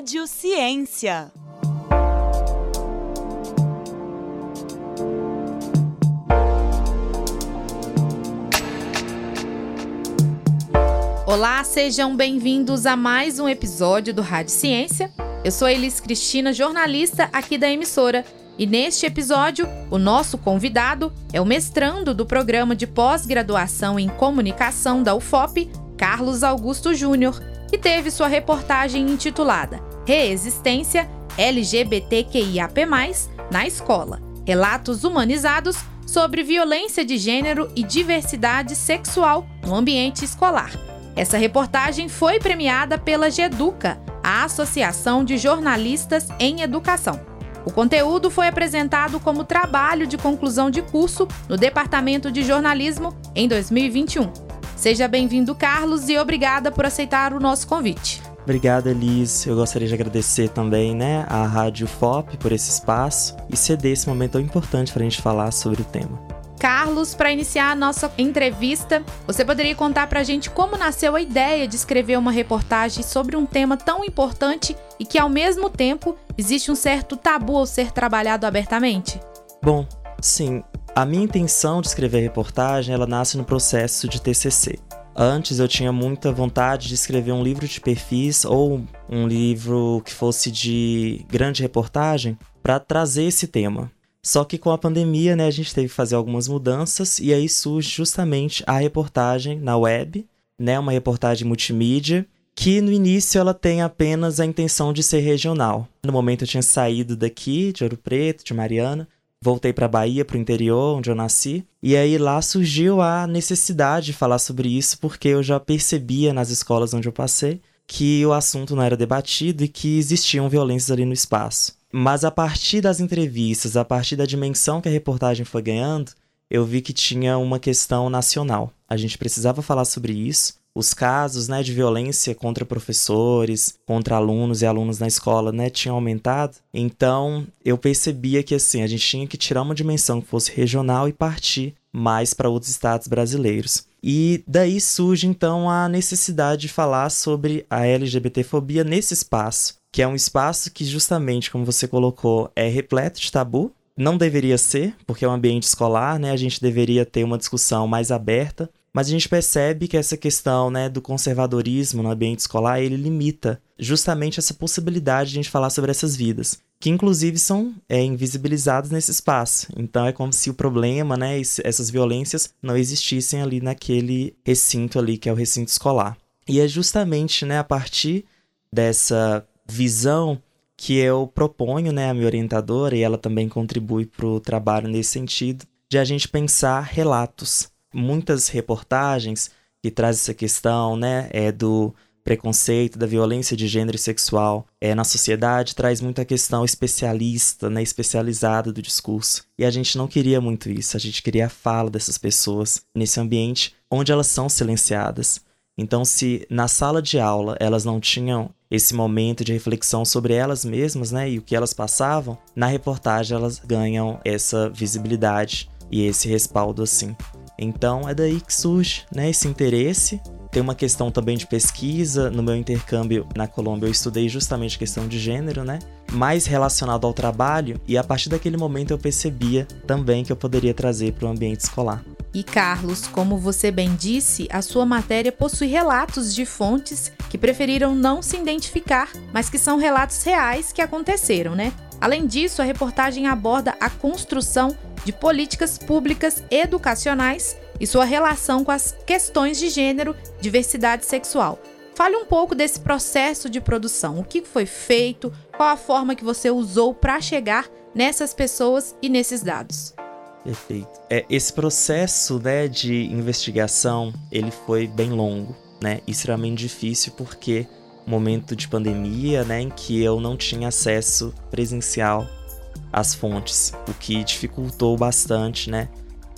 Rádio Ciência. Olá, sejam bem-vindos a mais um episódio do Rádio Ciência. Eu sou Elis Cristina, jornalista aqui da emissora, e neste episódio, o nosso convidado é o mestrando do programa de pós-graduação em comunicação da UFOP, Carlos Augusto Júnior, que teve sua reportagem intitulada Reexistência LGBTQIAP+, na escola. Relatos humanizados sobre violência de gênero e diversidade sexual no ambiente escolar. Essa reportagem foi premiada pela GEDUCA, a Associação de Jornalistas em Educação. O conteúdo foi apresentado como trabalho de conclusão de curso no Departamento de Jornalismo em 2021. Seja bem-vindo, Carlos, e obrigada por aceitar o nosso convite. Obrigado, Elis. Eu gostaria de agradecer também né, à Rádio FOP por esse espaço e ceder esse momento tão importante para a gente falar sobre o tema. Carlos, para iniciar a nossa entrevista, você poderia contar para a gente como nasceu a ideia de escrever uma reportagem sobre um tema tão importante e que, ao mesmo tempo, existe um certo tabu ao ser trabalhado abertamente? Bom, sim. A minha intenção de escrever a reportagem, ela nasce no processo de TCC. Antes eu tinha muita vontade de escrever um livro de perfis ou um livro que fosse de grande reportagem para trazer esse tema. Só que com a pandemia, né, a gente teve que fazer algumas mudanças e aí surge justamente a reportagem na web, né, uma reportagem multimídia, que no início ela tem apenas a intenção de ser regional. No momento eu tinha saído daqui, de Ouro Preto, de Mariana, voltei para Bahia, para o interior, onde eu nasci, e aí lá surgiu a necessidade de falar sobre isso, porque eu já percebia nas escolas onde eu passei que o assunto não era debatido e que existiam violências ali no espaço. Mas a partir das entrevistas, a partir da dimensão que a reportagem foi ganhando, eu vi que tinha uma questão nacional. A gente precisava falar sobre isso. Os casos né, de violência contra professores, contra alunos e alunos na escola né, tinham aumentado. Então eu percebia que assim, a gente tinha que tirar uma dimensão que fosse regional e partir mais para outros estados brasileiros. E daí surge então a necessidade de falar sobre a LGBTfobia nesse espaço, que é um espaço que justamente, como você colocou, é repleto de tabu. Não deveria ser, porque é um ambiente escolar, né? A gente deveria ter uma discussão mais aberta, mas a gente percebe que essa questão, né, do conservadorismo no ambiente escolar, ele limita justamente essa possibilidade de a gente falar sobre essas vidas que inclusive são é, invisibilizados nesse espaço. Então é como se o problema, né, essas violências não existissem ali naquele recinto ali que é o recinto escolar. E é justamente, né, a partir dessa visão que eu proponho, né, a minha orientadora e ela também contribui para o trabalho nesse sentido, de a gente pensar relatos. Muitas reportagens que trazem essa questão, né, é do preconceito, da violência de gênero e sexual é, na sociedade traz muita questão especialista, né, especializada do discurso. E a gente não queria muito isso, a gente queria a fala dessas pessoas nesse ambiente onde elas são silenciadas. Então, se na sala de aula elas não tinham esse momento de reflexão sobre elas mesmas, né, e o que elas passavam, na reportagem elas ganham essa visibilidade e esse respaldo assim. Então é daí que surge, né, esse interesse tem uma questão também de pesquisa. No meu intercâmbio na Colômbia, eu estudei justamente questão de gênero, né? Mais relacionado ao trabalho, e a partir daquele momento eu percebia também que eu poderia trazer para o ambiente escolar. E Carlos, como você bem disse, a sua matéria possui relatos de fontes que preferiram não se identificar, mas que são relatos reais que aconteceram, né? Além disso, a reportagem aborda a construção de políticas públicas educacionais e sua relação com as questões de gênero, diversidade sexual. Fale um pouco desse processo de produção. O que foi feito? Qual a forma que você usou para chegar nessas pessoas e nesses dados? Perfeito. É, esse processo né, de investigação ele foi bem longo, né, extremamente difícil porque momento de pandemia, né, em que eu não tinha acesso presencial às fontes, o que dificultou bastante, né,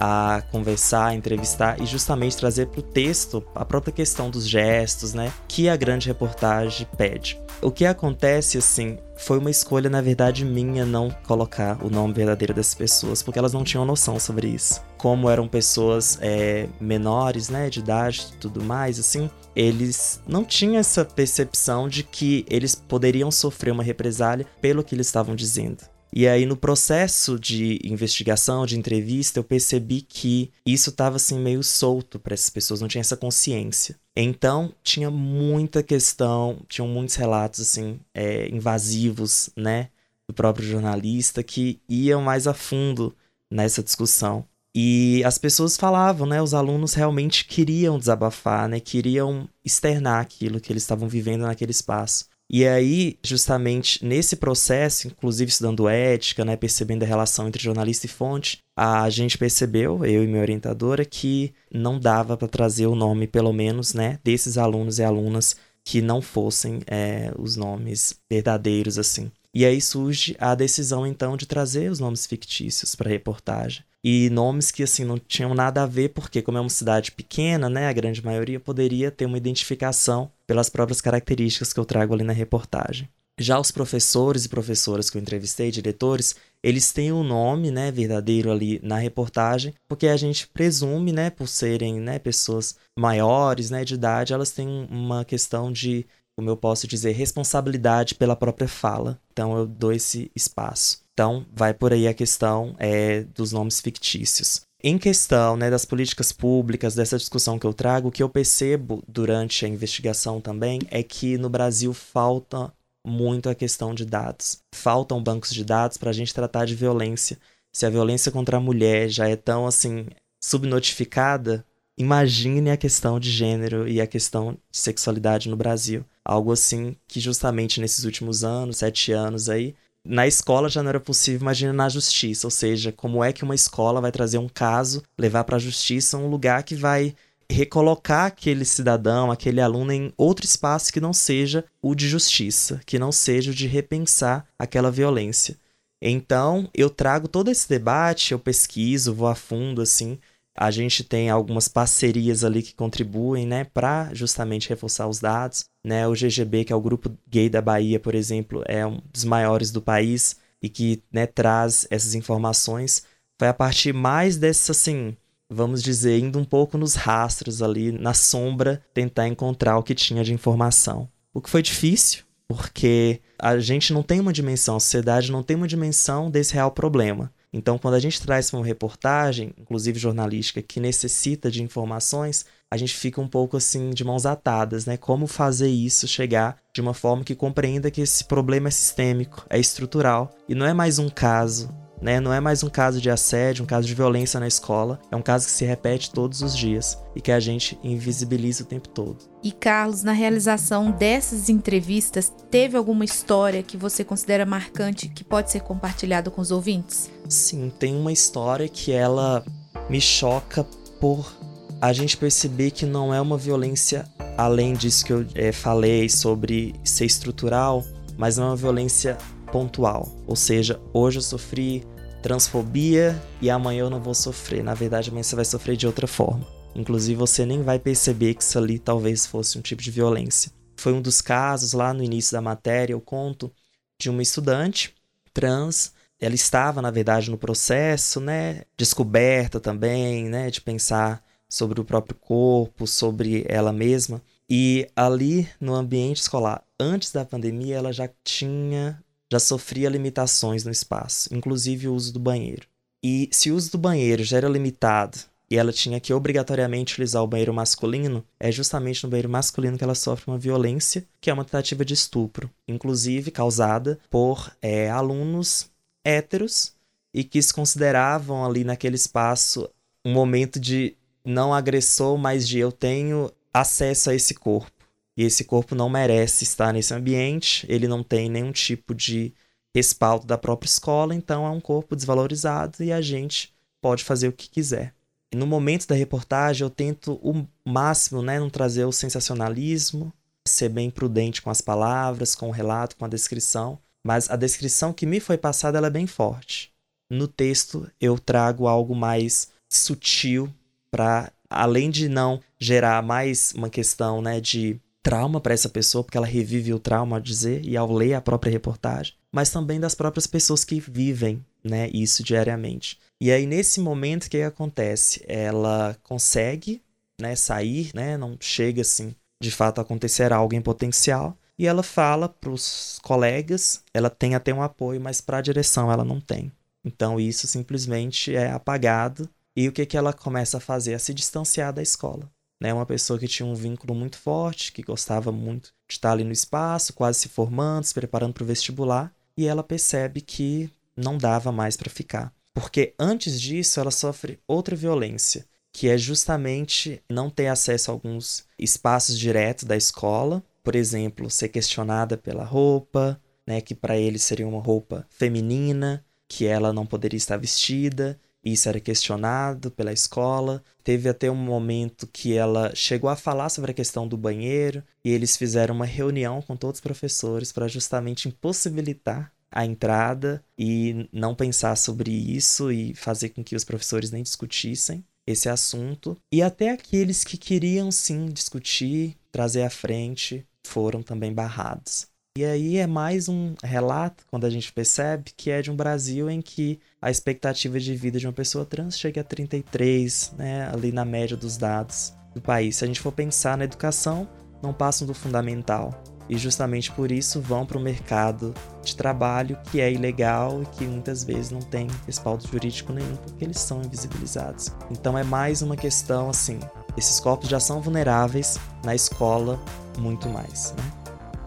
a conversar, a entrevistar e justamente trazer para o texto a própria questão dos gestos, né? Que a grande reportagem pede. O que acontece, assim, foi uma escolha, na verdade, minha não colocar o nome verdadeiro dessas pessoas, porque elas não tinham noção sobre isso. Como eram pessoas é, menores, né, de idade e tudo mais, assim, eles não tinham essa percepção de que eles poderiam sofrer uma represália pelo que eles estavam dizendo. E aí, no processo de investigação, de entrevista, eu percebi que isso estava assim meio solto para essas pessoas, não tinha essa consciência. Então, tinha muita questão, tinham muitos relatos assim é, invasivos, né, do próprio jornalista que iam mais a fundo nessa discussão. E as pessoas falavam, né? Os alunos realmente queriam desabafar, né? Queriam externar aquilo que eles estavam vivendo naquele espaço. E aí, justamente nesse processo, inclusive estudando ética, né, percebendo a relação entre jornalista e fonte, a gente percebeu, eu e minha orientadora, que não dava para trazer o nome, pelo menos, né, desses alunos e alunas que não fossem é, os nomes verdadeiros, assim. E aí surge a decisão, então, de trazer os nomes fictícios para a reportagem e nomes que assim não tinham nada a ver, porque como é uma cidade pequena, né, a grande maioria poderia ter uma identificação pelas próprias características que eu trago ali na reportagem. Já os professores e professoras que eu entrevistei, diretores, eles têm o um nome, né, verdadeiro ali na reportagem, porque a gente presume, né, por serem, né, pessoas maiores, né, de idade, elas têm uma questão de, como eu posso dizer, responsabilidade pela própria fala. Então eu dou esse espaço. Então, vai por aí a questão é, dos nomes fictícios. Em questão né, das políticas públicas, dessa discussão que eu trago, o que eu percebo durante a investigação também é que no Brasil falta muito a questão de dados. Faltam bancos de dados para a gente tratar de violência. Se a violência contra a mulher já é tão assim subnotificada, imagine a questão de gênero e a questão de sexualidade no Brasil. Algo assim que justamente nesses últimos anos, sete anos aí, na escola já não era possível, imagina na justiça. Ou seja, como é que uma escola vai trazer um caso, levar para a justiça um lugar que vai recolocar aquele cidadão, aquele aluno em outro espaço que não seja o de justiça, que não seja o de repensar aquela violência. Então, eu trago todo esse debate, eu pesquiso, vou a fundo assim, a gente tem algumas parcerias ali que contribuem, né, para justamente reforçar os dados, né? O GGB, que é o grupo gay da Bahia, por exemplo, é um dos maiores do país e que, né, traz essas informações. Foi a partir mais dessa assim, vamos dizer, indo um pouco nos rastros ali, na sombra, tentar encontrar o que tinha de informação. O que foi difícil, porque a gente não tem uma dimensão, a sociedade não tem uma dimensão desse real problema. Então, quando a gente traz uma reportagem, inclusive jornalística, que necessita de informações, a gente fica um pouco assim de mãos atadas, né? Como fazer isso chegar de uma forma que compreenda que esse problema é sistêmico, é estrutural e não é mais um caso, né? Não é mais um caso de assédio, um caso de violência na escola, é um caso que se repete todos os dias e que a gente invisibiliza o tempo todo. E Carlos, na realização dessas entrevistas, teve alguma história que você considera marcante que pode ser compartilhada com os ouvintes? Sim, tem uma história que ela me choca por a gente perceber que não é uma violência além disso que eu é, falei sobre ser estrutural, mas não é uma violência pontual. Ou seja, hoje eu sofri transfobia e amanhã eu não vou sofrer. Na verdade, amanhã você vai sofrer de outra forma. Inclusive, você nem vai perceber que isso ali talvez fosse um tipo de violência. Foi um dos casos lá no início da matéria, eu conto de uma estudante trans. Ela estava, na verdade, no processo, né, descoberta também, né, de pensar sobre o próprio corpo, sobre ela mesma. E ali no ambiente escolar, antes da pandemia, ela já tinha já sofria limitações no espaço, inclusive o uso do banheiro. E se o uso do banheiro já era limitado e ela tinha que obrigatoriamente utilizar o banheiro masculino, é justamente no banheiro masculino que ela sofre uma violência, que é uma tentativa de estupro, inclusive causada por é, alunos héteros e que se consideravam ali naquele espaço um momento de não agressor, mas de eu tenho acesso a esse corpo. E esse corpo não merece estar nesse ambiente, ele não tem nenhum tipo de respaldo da própria escola, então é um corpo desvalorizado e a gente pode fazer o que quiser. E no momento da reportagem eu tento o máximo, né, não trazer o sensacionalismo, ser bem prudente com as palavras, com o relato, com a descrição, mas a descrição que me foi passada ela é bem forte. No texto eu trago algo mais sutil para além de não gerar mais uma questão, né, de trauma para essa pessoa, porque ela revive o trauma, a dizer, e ao ler a própria reportagem, mas também das próprias pessoas que vivem né, isso diariamente. E aí, nesse momento, o que, que acontece? Ela consegue né, sair, né, não chega assim de fato acontecer algo em potencial. E ela fala para os colegas, ela tem até um apoio, mas para a direção ela não tem. Então isso simplesmente é apagado. E o que, que ela começa a fazer? A se distanciar da escola. Né? Uma pessoa que tinha um vínculo muito forte, que gostava muito de estar ali no espaço, quase se formando, se preparando para o vestibular. E ela percebe que não dava mais para ficar. Porque antes disso ela sofre outra violência, que é justamente não ter acesso a alguns espaços diretos da escola, por exemplo, ser questionada pela roupa, né, que para ele seria uma roupa feminina, que ela não poderia estar vestida, isso era questionado pela escola. Teve até um momento que ela chegou a falar sobre a questão do banheiro e eles fizeram uma reunião com todos os professores para justamente impossibilitar a entrada e não pensar sobre isso e fazer com que os professores nem discutissem esse assunto. E até aqueles que queriam sim discutir, trazer à frente, foram também barrados. E aí é mais um relato, quando a gente percebe, que é de um Brasil em que a expectativa de vida de uma pessoa trans chega a 33, né, ali na média dos dados do país. Se a gente for pensar na educação, não passam do fundamental e justamente por isso vão para o mercado de trabalho que é ilegal e que muitas vezes não tem respaldo jurídico nenhum porque eles são invisibilizados. Então é mais uma questão assim, esses corpos já são vulneráveis na escola muito mais. Né?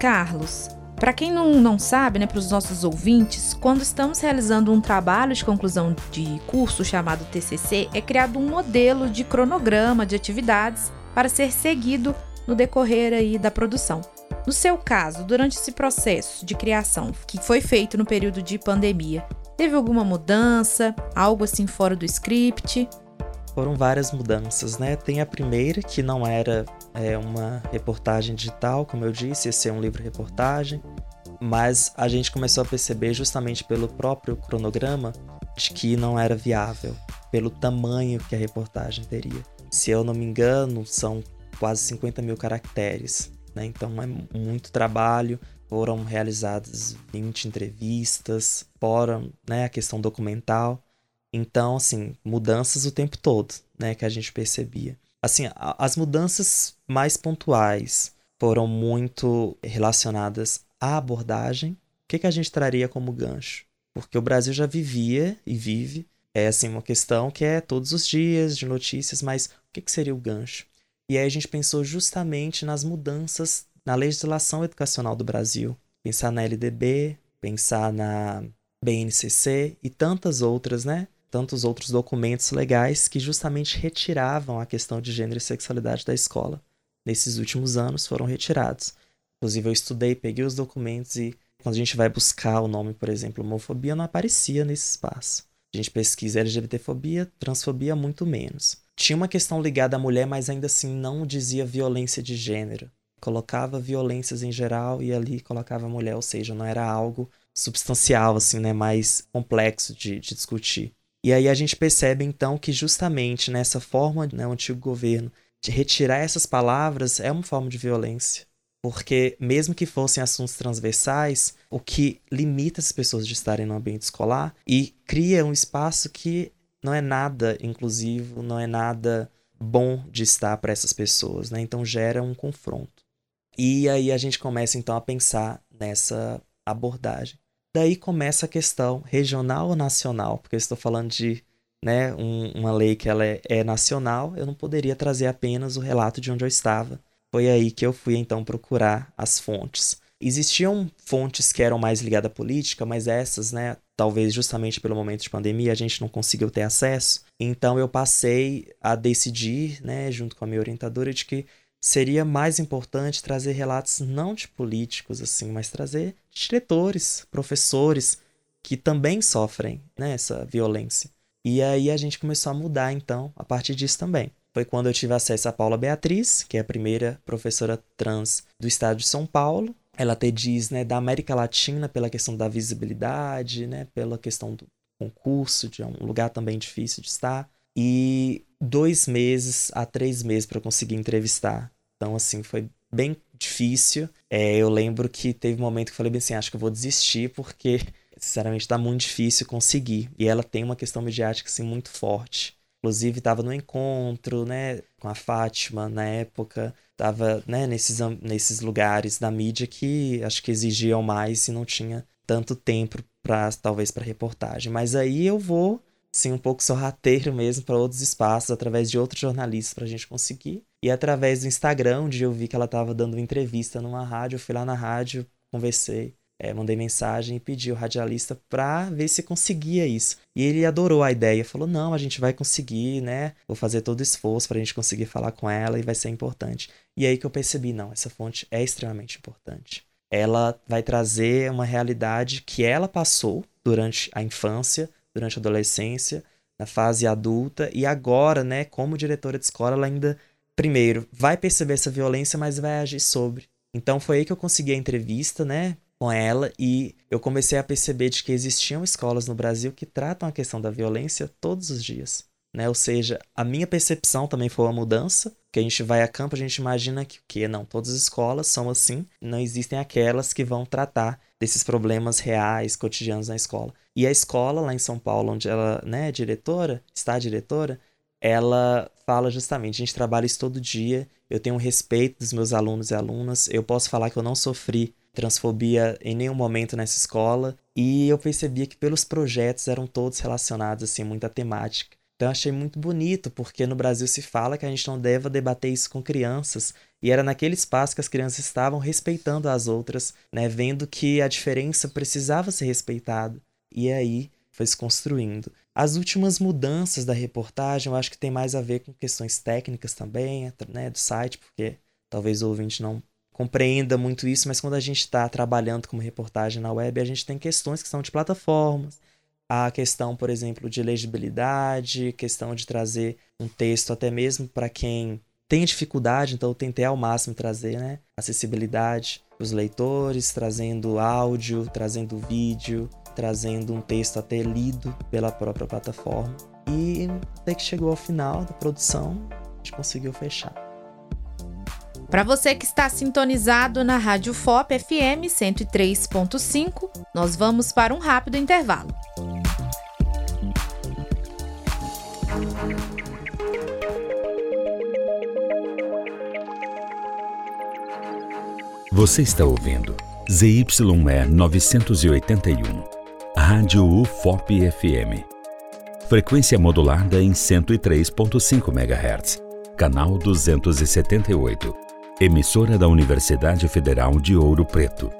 Carlos, para quem não, não sabe, né, para os nossos ouvintes, quando estamos realizando um trabalho de conclusão de curso chamado TCC, é criado um modelo de cronograma de atividades para ser seguido no decorrer aí da produção. No seu caso, durante esse processo de criação, que foi feito no período de pandemia, teve alguma mudança, algo assim fora do script? Foram várias mudanças, né? Tem a primeira, que não era é, uma reportagem digital, como eu disse, ia ser um livro-reportagem, mas a gente começou a perceber, justamente pelo próprio cronograma, de que não era viável, pelo tamanho que a reportagem teria. Se eu não me engano, são quase 50 mil caracteres. Né? Então é muito trabalho. Foram realizadas 20 entrevistas, fora né, a questão documental. Então, assim, mudanças o tempo todo, né, que a gente percebia. Assim, as mudanças mais pontuais foram muito relacionadas à abordagem. O que, que a gente traria como gancho? Porque o Brasil já vivia e vive é assim uma questão que é todos os dias de notícias, mas o que, que seria o gancho? E aí a gente pensou justamente nas mudanças na legislação educacional do Brasil. Pensar na LDB, pensar na BNCC e tantas outras, né? Tantos outros documentos legais que justamente retiravam a questão de gênero e sexualidade da escola. Nesses últimos anos foram retirados. Inclusive eu estudei, peguei os documentos e quando a gente vai buscar o nome, por exemplo, homofobia, não aparecia nesse espaço. A gente pesquisa LGBTfobia, transfobia, muito menos tinha uma questão ligada à mulher, mas ainda assim não dizia violência de gênero. Colocava violências em geral e ali colocava mulher, ou seja, não era algo substancial, assim, né, mais complexo de, de discutir. E aí a gente percebe então que justamente nessa forma, né, o antigo governo de retirar essas palavras é uma forma de violência. Porque, mesmo que fossem assuntos transversais, o que limita as pessoas de estarem no ambiente escolar e cria um espaço que não é nada inclusivo, não é nada bom de estar para essas pessoas, né? Então gera um confronto. E aí a gente começa então a pensar nessa abordagem. Daí começa a questão regional ou nacional, porque eu estou falando de né, um, uma lei que ela é, é nacional, eu não poderia trazer apenas o relato de onde eu estava. Foi aí que eu fui então procurar as fontes. Existiam fontes que eram mais ligadas à política, mas essas, né, talvez justamente pelo momento de pandemia, a gente não conseguiu ter acesso. Então eu passei a decidir, né, junto com a minha orientadora, de que seria mais importante trazer relatos não de políticos assim, mas trazer diretores, professores que também sofrem né, essa violência. E aí a gente começou a mudar então a partir disso também. Foi quando eu tive acesso a Paula Beatriz, que é a primeira professora trans do estado de São Paulo, ela até diz, né, da América Latina pela questão da visibilidade, né, pela questão do concurso, de um lugar também difícil de estar. E dois meses a três meses para conseguir entrevistar. Então, assim, foi bem difícil. É, eu lembro que teve um momento que eu falei bem assim, acho que eu vou desistir porque, sinceramente, está muito difícil conseguir. E ela tem uma questão midiática, assim, muito forte. Inclusive, estava no encontro, né, com a Fátima na época. estava né, nesses, nesses lugares da mídia que acho que exigiam mais e não tinha tanto tempo para talvez para reportagem. Mas aí eu vou sim um pouco sorrateiro mesmo para outros espaços através de outros jornalistas para a gente conseguir. E através do Instagram, onde eu vi que ela estava dando entrevista numa rádio, eu fui lá na rádio, conversei é, mandei mensagem e pedi o radialista para ver se conseguia isso. E ele adorou a ideia, falou: não, a gente vai conseguir, né? Vou fazer todo o esforço para a gente conseguir falar com ela e vai ser importante. E aí que eu percebi: não, essa fonte é extremamente importante. Ela vai trazer uma realidade que ela passou durante a infância, durante a adolescência, na fase adulta e agora, né, como diretora de escola, ela ainda primeiro vai perceber essa violência, mas vai agir sobre. Então foi aí que eu consegui a entrevista, né? com ela e eu comecei a perceber de que existiam escolas no Brasil que tratam a questão da violência todos os dias. Né? Ou seja, a minha percepção também foi uma mudança, que a gente vai a campo, a gente imagina que, que não, todas as escolas são assim, não existem aquelas que vão tratar desses problemas reais, cotidianos na escola. E a escola lá em São Paulo, onde ela né, é diretora, está diretora, ela fala justamente, a gente trabalha isso todo dia, eu tenho respeito dos meus alunos e alunas, eu posso falar que eu não sofri transfobia em nenhum momento nessa escola e eu percebia que pelos projetos eram todos relacionados assim muito à temática. Então achei muito bonito, porque no Brasil se fala que a gente não deve debater isso com crianças, e era naquele espaço que as crianças estavam respeitando as outras, né, vendo que a diferença precisava ser respeitada. E aí foi se construindo. As últimas mudanças da reportagem, eu acho que tem mais a ver com questões técnicas também, né, do site, porque talvez o ouvinte não compreenda muito isso, mas quando a gente está trabalhando como reportagem na web, a gente tem questões que são de plataformas, a questão, por exemplo, de legibilidade, questão de trazer um texto até mesmo para quem tem dificuldade, então eu tentei ao máximo trazer né, acessibilidade para os leitores, trazendo áudio, trazendo vídeo, trazendo um texto até lido pela própria plataforma. E até que chegou ao final da produção, a gente conseguiu fechar. Para você que está sintonizado na Rádio FOP FM 103.5, nós vamos para um rápido intervalo. Você está ouvindo ZYE 981, Rádio UFOP FM. Frequência modulada em 103.5 MHz, canal 278 emissora da Universidade Federal de Ouro Preto,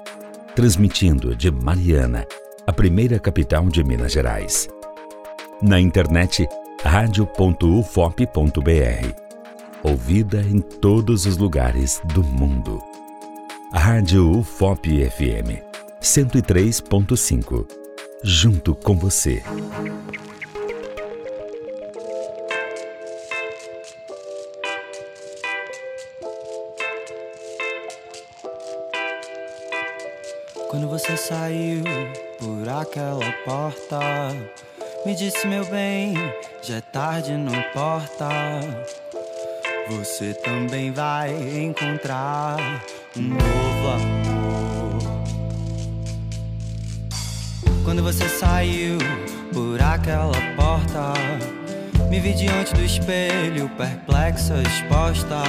transmitindo de Mariana, a primeira capital de Minas Gerais. Na internet, radio.ufop.br. Ouvida em todos os lugares do mundo. Rádio UFOP FM 103.5. Junto com você. Quando você saiu por aquela porta, me disse, meu bem, já é tarde, não importa. Você também vai encontrar um novo amor. Quando você saiu por aquela porta, me vi diante do espelho, perplexa, exposta.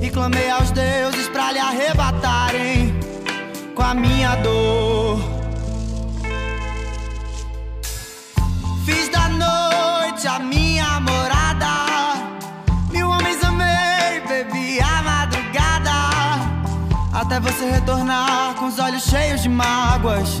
E clamei aos deuses para lhe arrebatarem com a minha dor. Fiz da noite a minha morada. Mil homens amei, bebi a madrugada. Até você retornar com os olhos cheios de mágoas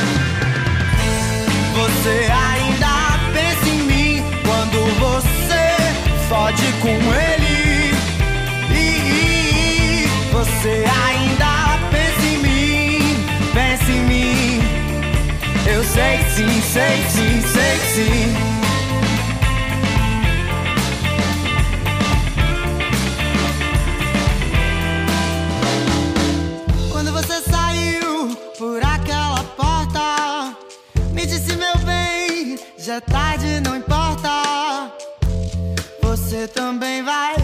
Eu sei que sim, sei que sim, sei que sim. Já é tarde, não importa. Você também vai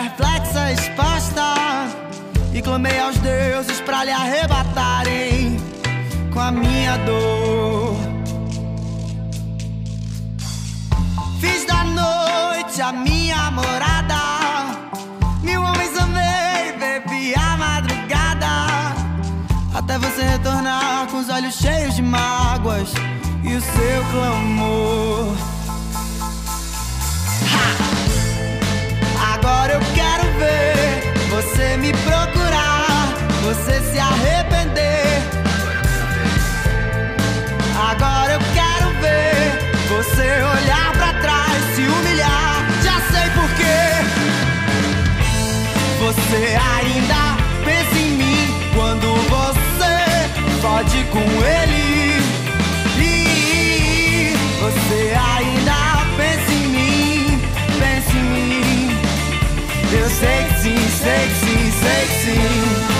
perplexa, exposta. E clamei aos deuses pra lhe arrebatarem com a minha dor. Fiz da noite a minha morada. Mil homens amei, bebi a madrugada. Até você retornar com os olhos cheios de mágoas e o seu clamor. Ha! Procurar, você se arrepender. Agora eu quero ver você olhar pra trás, se humilhar. Já sei por quê. Você ainda pensa em mim quando você fode com ele. E você ainda pensa em mim, pensa em mim. Eu sei que sim, sei que sim, sei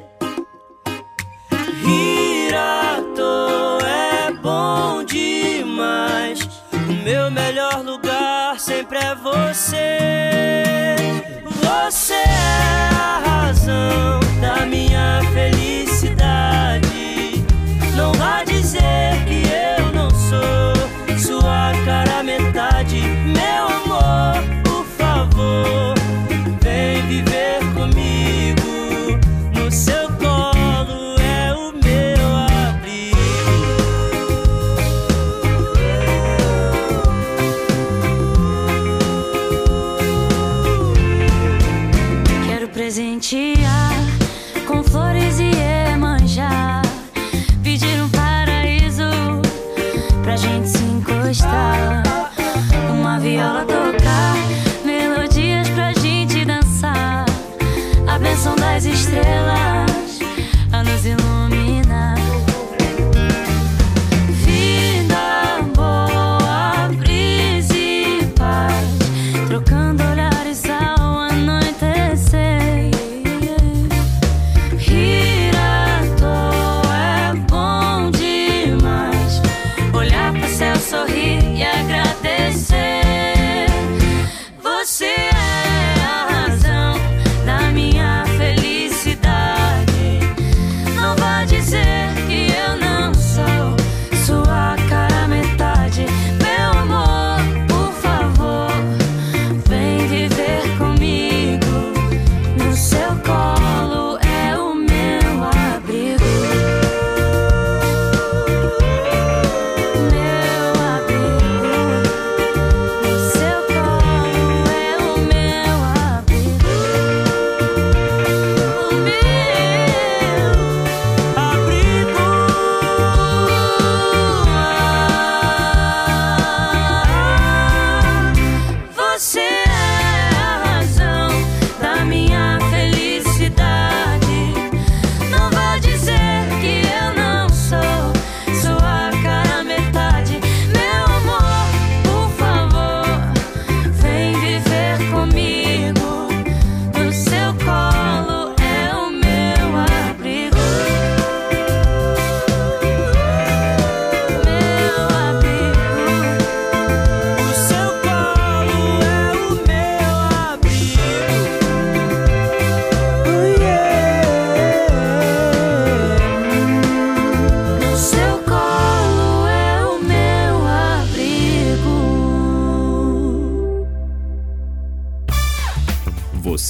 Toa é bom demais. O meu melhor lugar sempre é você. Você é a razão da minha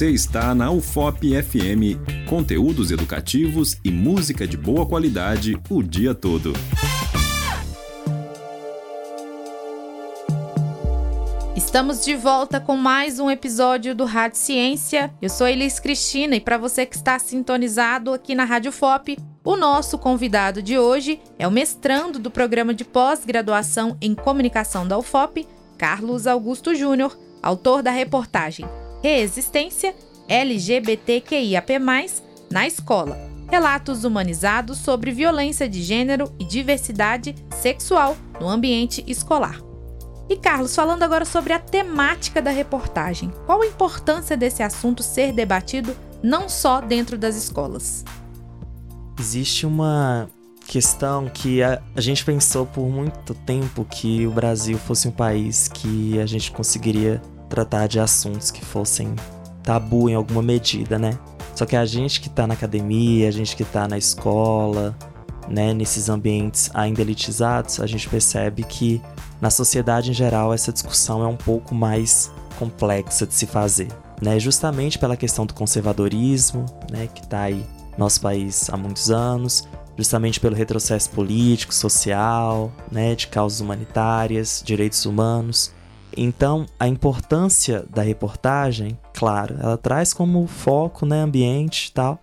Você está na UFOP FM, conteúdos educativos e música de boa qualidade o dia todo. Estamos de volta com mais um episódio do Rádio Ciência. Eu sou Elis Cristina e para você que está sintonizado aqui na Rádio FOP, o nosso convidado de hoje é o mestrando do programa de pós-graduação em comunicação da UFOP, Carlos Augusto Júnior, autor da reportagem Reexistência LGBTQIAP+, na escola. Relatos humanizados sobre violência de gênero e diversidade sexual no ambiente escolar. E Carlos, falando agora sobre a temática da reportagem, qual a importância desse assunto ser debatido não só dentro das escolas? Existe uma questão que a, a, gente pensou por muito tempo que o Brasil fosse um país que a gente conseguiria tratar de assuntos que fossem tabu em alguma medida, né? Só que a gente que tá na academia, a gente que tá na escola, né, nesses ambientes ainda elitizados, a gente percebe que na sociedade em geral essa discussão é um pouco mais complexa de se fazer, né? Justamente pela questão do conservadorismo, né, que tá aí no nosso país há muitos anos, justamente pelo retrocesso político, social, né, de causas humanitárias, direitos humanos. Então, a importância da reportagem, claro, ela traz como foco, né, ambiente e tal,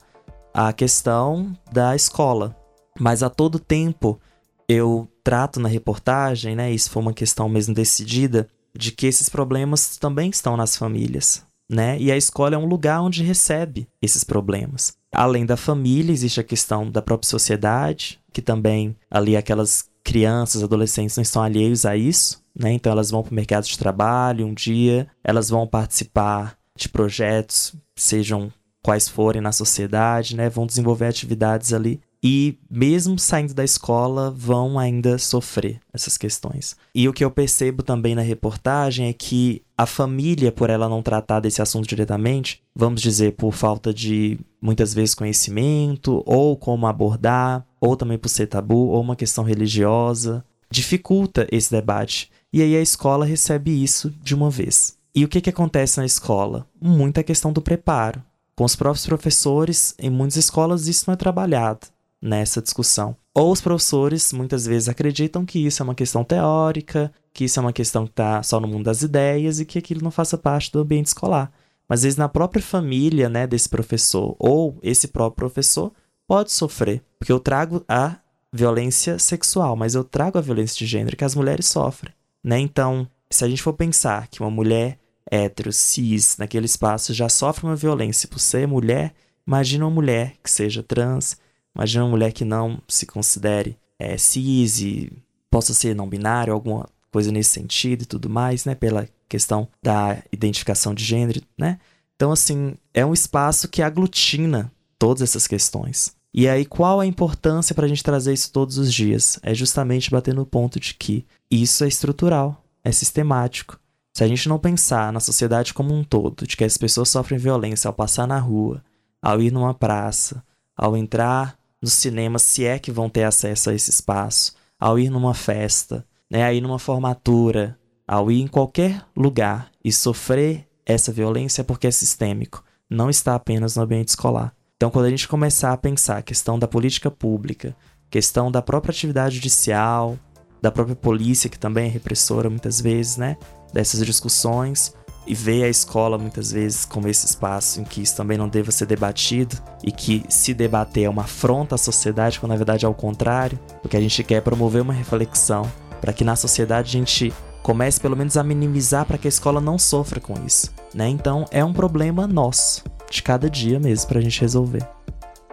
a questão da escola. Mas a todo tempo eu trato na reportagem, né, isso foi uma questão mesmo decidida, de que esses problemas também estão nas famílias, né? E a escola é um lugar onde recebe esses problemas. Além da família, existe a questão da própria sociedade, que também ali aquelas crianças, adolescentes não estão alheios a isso, né? Então elas vão para o mercado de trabalho um dia, elas vão participar de projetos, sejam quais forem na sociedade, né? Vão desenvolver atividades ali e mesmo saindo da escola vão ainda sofrer essas questões. E o que eu percebo também na reportagem é que a família, por ela não tratar desse assunto diretamente, vamos dizer por falta de muitas vezes conhecimento ou como abordar, ou também por ser tabu, ou uma questão religiosa, dificulta esse debate. E aí a escola recebe isso de uma vez. E o que, que acontece na escola? Muita questão do preparo. Com os próprios professores, em muitas escolas isso não é trabalhado nessa discussão. Ou os professores muitas vezes acreditam que isso é uma questão teórica, que isso é uma questão que está só no mundo das ideias e que aquilo não faça parte do ambiente escolar. Mas às vezes na própria família né, desse professor ou esse próprio professor pode sofrer. Porque eu trago a violência sexual, mas eu trago a violência de gênero que as mulheres sofrem. Né? Então, se a gente for pensar que uma mulher hétero, cis, naquele espaço já sofre uma violência por ser mulher, imagina uma mulher que seja trans, Imagina uma mulher que não se considere é, cis e possa ser não binário, alguma coisa nesse sentido e tudo mais, né? Pela questão da identificação de gênero, né? Então, assim, é um espaço que aglutina todas essas questões. E aí, qual a importância para a gente trazer isso todos os dias? É justamente bater no ponto de que isso é estrutural, é sistemático. Se a gente não pensar na sociedade como um todo, de que as pessoas sofrem violência ao passar na rua, ao ir numa praça, ao entrar no cinema, se é que vão ter acesso a esse espaço, ao ir numa festa, né, a ir numa formatura, ao ir em qualquer lugar e sofrer essa violência é porque é sistêmico, não está apenas no ambiente escolar. Então, quando a gente começar a pensar a questão da política pública, questão da própria atividade judicial, da própria polícia, que também é repressora muitas vezes, né, dessas discussões, e ver a escola muitas vezes como esse espaço em que isso também não deva ser debatido e que se debater é uma afronta à sociedade, quando na verdade é o contrário, porque a gente quer promover uma reflexão para que na sociedade a gente comece pelo menos a minimizar para que a escola não sofra com isso, né? Então é um problema nosso, de cada dia mesmo para a gente resolver.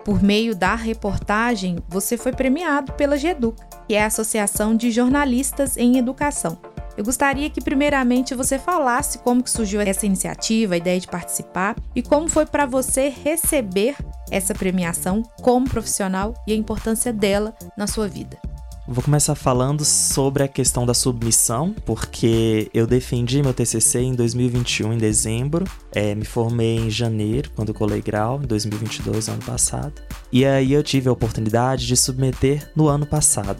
Por meio da reportagem, você foi premiado pela GEDUC, que é a Associação de Jornalistas em Educação. Eu gostaria que primeiramente você falasse como que surgiu essa iniciativa, a ideia de participar e como foi para você receber essa premiação como profissional e a importância dela na sua vida. Vou começar falando sobre a questão da submissão, porque eu defendi meu TCC em 2021, em dezembro. É, me formei em janeiro, quando colei grau, em 2022, ano passado. E aí eu tive a oportunidade de submeter no ano passado.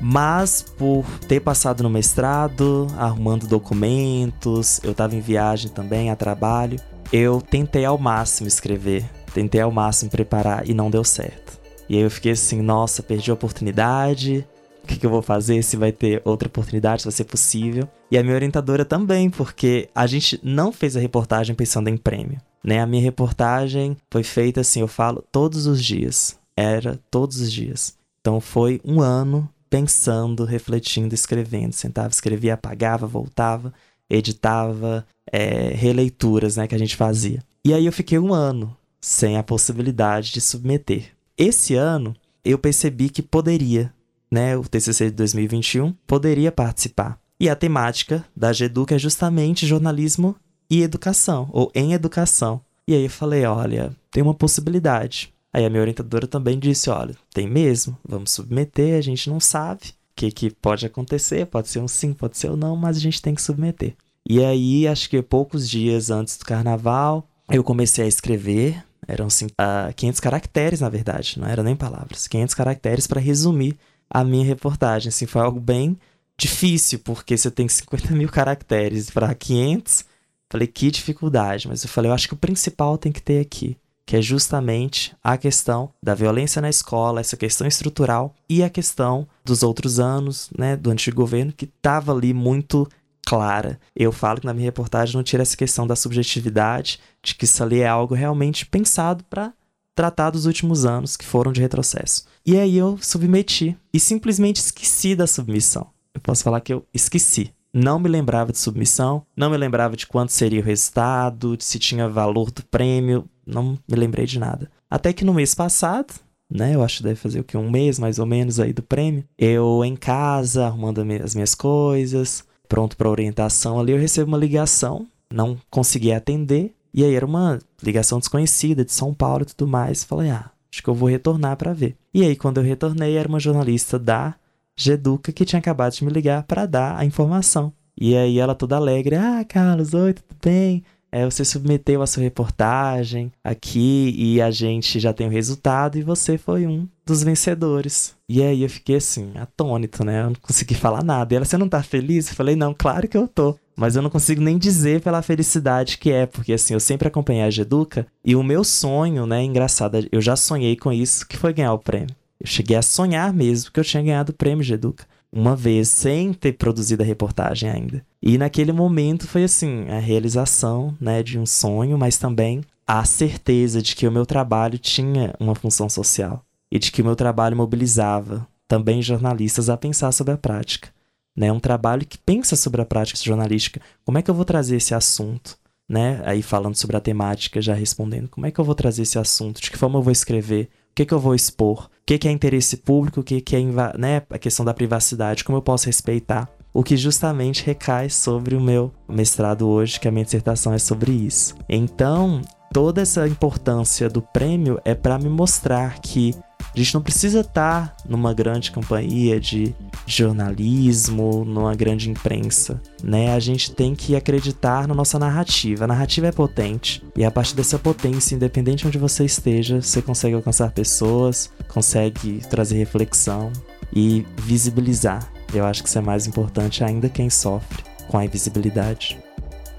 Mas por ter passado no mestrado, arrumando documentos, eu estava em viagem também, a trabalho, eu tentei ao máximo escrever, tentei ao máximo preparar e não deu certo. E aí eu fiquei assim, nossa, perdi a oportunidade. Que, que eu vou fazer? Se vai ter outra oportunidade, se vai ser possível. E a minha orientadora também, porque a gente não fez a reportagem pensando em prêmio. Né? A minha reportagem foi feita assim, eu falo, todos os dias. Era todos os dias. Então foi um ano pensando, refletindo, escrevendo. Sentava, escrevia, apagava, voltava, editava, é, releituras né, que a gente fazia. E aí eu fiquei um ano sem a possibilidade de submeter. Esse ano eu percebi que poderia, né, o TCC de 2021 poderia participar. E a temática da GEDUC é justamente jornalismo e educação, ou em educação. E aí eu falei, olha, tem uma possibilidade. Aí a minha orientadora também disse, olha, tem mesmo, vamos submeter, a gente não sabe o que, que pode acontecer, pode ser um sim, pode ser um não, mas a gente tem que submeter. E aí, acho que poucos dias antes do carnaval, eu comecei a escrever eram assim, uh, 500 caracteres, na verdade, não eram nem palavras. 500 caracteres para resumir a minha reportagem. Assim, foi algo bem difícil, porque você tem 50 mil caracteres para 500. Falei, que dificuldade. Mas eu falei, eu acho que o principal tem que ter aqui, que é justamente a questão da violência na escola, essa questão estrutural e a questão dos outros anos, né, do antigo governo, que estava ali muito clara. Eu falo que na minha reportagem não tira essa questão da subjetividade, de que isso ali é algo realmente pensado para tratar dos últimos anos que foram de retrocesso. E aí eu submeti e simplesmente esqueci da submissão. Eu posso falar que eu esqueci. Não me lembrava de submissão, não me lembrava de quanto seria o resultado, se tinha valor do prêmio, não me lembrei de nada. Até que no mês passado, né? Eu acho que deve fazer o que? Um mês mais ou menos aí do prêmio. Eu em casa, arrumando as minhas coisas, pronto para orientação ali, eu recebo uma ligação, não consegui atender, e aí era uma ligação desconhecida de São Paulo e tudo mais. Falei, ah, acho que eu vou retornar para ver. E aí, quando eu retornei, era uma jornalista da Geduca que tinha acabado de me ligar para dar a informação. E aí ela toda alegre, ah, Carlos, oi, tudo bem? É, você submeteu a sua reportagem aqui e a gente já tem o resultado e você foi um dos vencedores. E aí eu fiquei assim, atônito, né? Eu não consegui falar nada. E ela, você não tá feliz? Eu falei, não, claro que eu tô. Mas eu não consigo nem dizer pela felicidade que é, porque assim, eu sempre acompanhei a Geduca e o meu sonho, né, engraçado, eu já sonhei com isso, que foi ganhar o prêmio. Eu cheguei a sonhar mesmo que eu tinha ganhado o prêmio Geduca uma vez sem ter produzido a reportagem ainda. E naquele momento foi assim, a realização, né, de um sonho, mas também a certeza de que o meu trabalho tinha uma função social e de que o meu trabalho mobilizava também jornalistas a pensar sobre a prática. Né? Um trabalho que pensa sobre a prática jornalística. Como é que eu vou trazer esse assunto? Né? Aí falando sobre a temática, já respondendo, como é que eu vou trazer esse assunto? De que forma eu vou escrever? O que, que eu vou expor? O que, que é interesse público? O que, que é né, a questão da privacidade? Como eu posso respeitar? O que justamente recai sobre o meu mestrado hoje, que a minha dissertação é sobre isso. Então, toda essa importância do prêmio é para me mostrar que a gente não precisa estar tá numa grande companhia de jornalismo, numa grande imprensa, né? A gente tem que acreditar na nossa narrativa. A narrativa é potente e a partir dessa potência, independente de onde você esteja, você consegue alcançar pessoas, consegue trazer reflexão e visibilizar. Eu acho que isso é mais importante ainda quem sofre com a invisibilidade.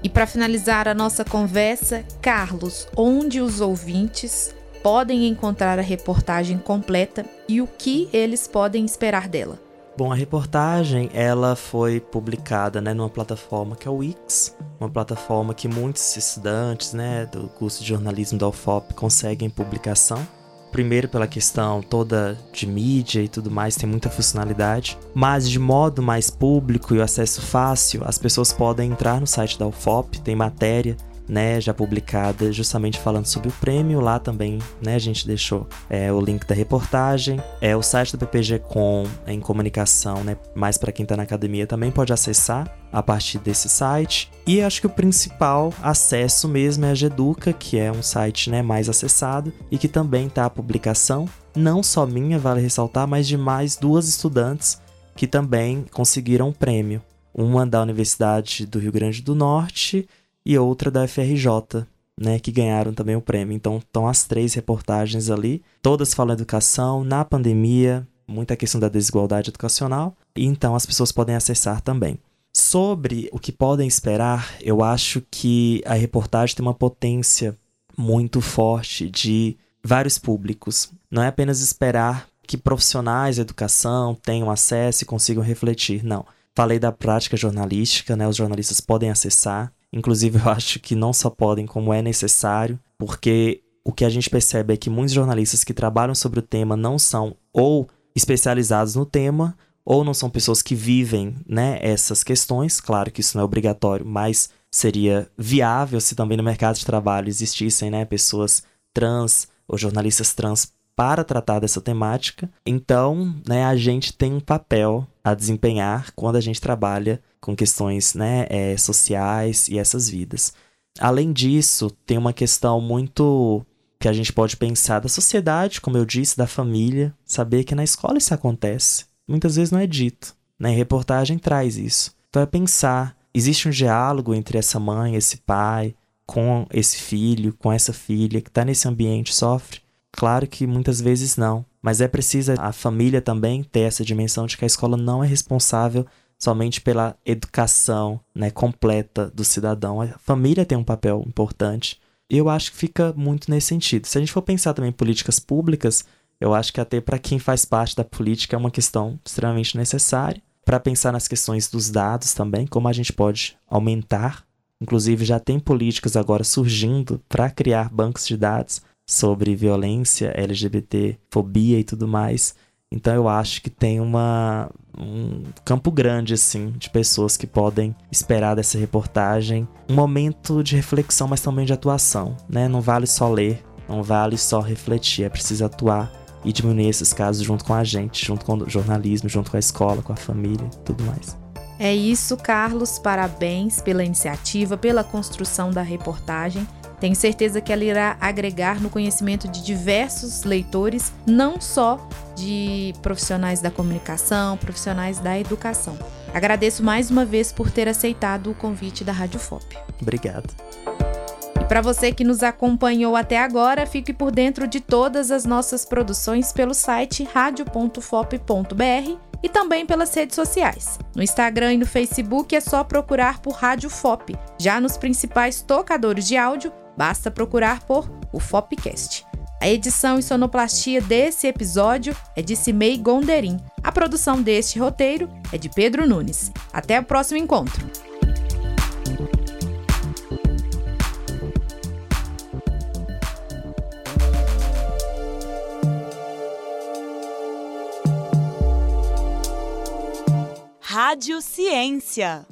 E para finalizar a nossa conversa, Carlos, onde os ouvintes podem encontrar a reportagem completa e o que eles podem esperar dela? Bom, a reportagem ela foi publicada né, numa plataforma que é o Wix, uma plataforma que muitos estudantes né, do curso de jornalismo da UFOP conseguem publicação. Primeiro pela questão toda de mídia e tudo mais, tem muita funcionalidade, mas de modo mais público e o acesso fácil, as pessoas podem entrar no site da UFOP, tem matéria né, já publicada, justamente falando sobre o prêmio. Lá também, né, a gente deixou é, o link da reportagem. É o site do PPG Com em comunicação, né, mais para quem está na academia também pode acessar a partir desse site. E acho que o principal acesso mesmo é a Geduca, que é um site né, mais acessado e que também está a publicação, não só minha, vale ressaltar, mas de mais duas estudantes que também conseguiram o prêmio. Uma da Universidade do Rio Grande do Norte e outra da FRJ, né, que ganharam também o prêmio. Então, estão as três reportagens ali, todas falam educação, na pandemia, muita questão da desigualdade educacional, e então as pessoas podem acessar também. Sobre o que podem esperar, eu acho que a reportagem tem uma potência muito forte de vários públicos. Não é apenas esperar que profissionais da educação tenham acesso e consigam refletir, não. Falei da prática jornalística, né? Os jornalistas podem acessar. Inclusive, eu acho que não só podem, como é necessário, porque o que a gente percebe é que muitos jornalistas que trabalham sobre o tema não são ou especializados no tema, ou não são pessoas que vivem né, essas questões. Claro que isso não é obrigatório, mas seria viável se também no mercado de trabalho existissem né, pessoas trans ou jornalistas trans para tratar dessa temática. Então, né, a gente tem um papel a desempenhar quando a gente trabalha com questões né, é, sociais e essas vidas. Além disso, tem uma questão muito que a gente pode pensar da sociedade, como eu disse, da família, saber que na escola isso acontece. Muitas vezes não é dito. Né? reportagem traz isso. Então é pensar, existe um diálogo entre essa mãe, esse pai, com esse filho, com essa filha que está nesse ambiente, sofre? Claro que muitas vezes não, mas é preciso a família também ter essa dimensão de que a escola não é responsável somente pela educação né, completa do cidadão. A família tem um papel importante eu acho que fica muito nesse sentido. Se a gente for pensar também em políticas públicas, eu acho que até para quem faz parte da política é uma questão extremamente necessária. Para pensar nas questões dos dados também, como a gente pode aumentar. Inclusive, já tem políticas agora surgindo para criar bancos de dados sobre violência, LGBT, fobia e tudo mais. Então eu acho que tem uma, um campo grande assim de pessoas que podem esperar dessa reportagem um momento de reflexão, mas também de atuação, né? Não vale só ler, não vale só refletir, é preciso atuar e diminuir esses casos junto com a gente, junto com o jornalismo, junto com a escola, com a família, tudo mais. É isso, Carlos. Parabéns pela iniciativa, pela construção da reportagem. Tenho certeza que ela irá agregar no conhecimento de diversos leitores, não só de profissionais da comunicação, profissionais da educação. Agradeço mais uma vez por ter aceitado o convite da Rádio FOP. Obrigado. E para você que nos acompanhou até agora, fique por dentro de todas as nossas produções pelo site radio.fop.br e também pelas redes sociais. No Instagram e no Facebook é só procurar por Rádio FOP. Já nos principais tocadores de áudio, Basta procurar por o Fopcast. A edição e sonoplastia desse episódio é de Cimei Gonderim. A produção deste roteiro é de Pedro Nunes. Até o próximo encontro. Rádio Ciência.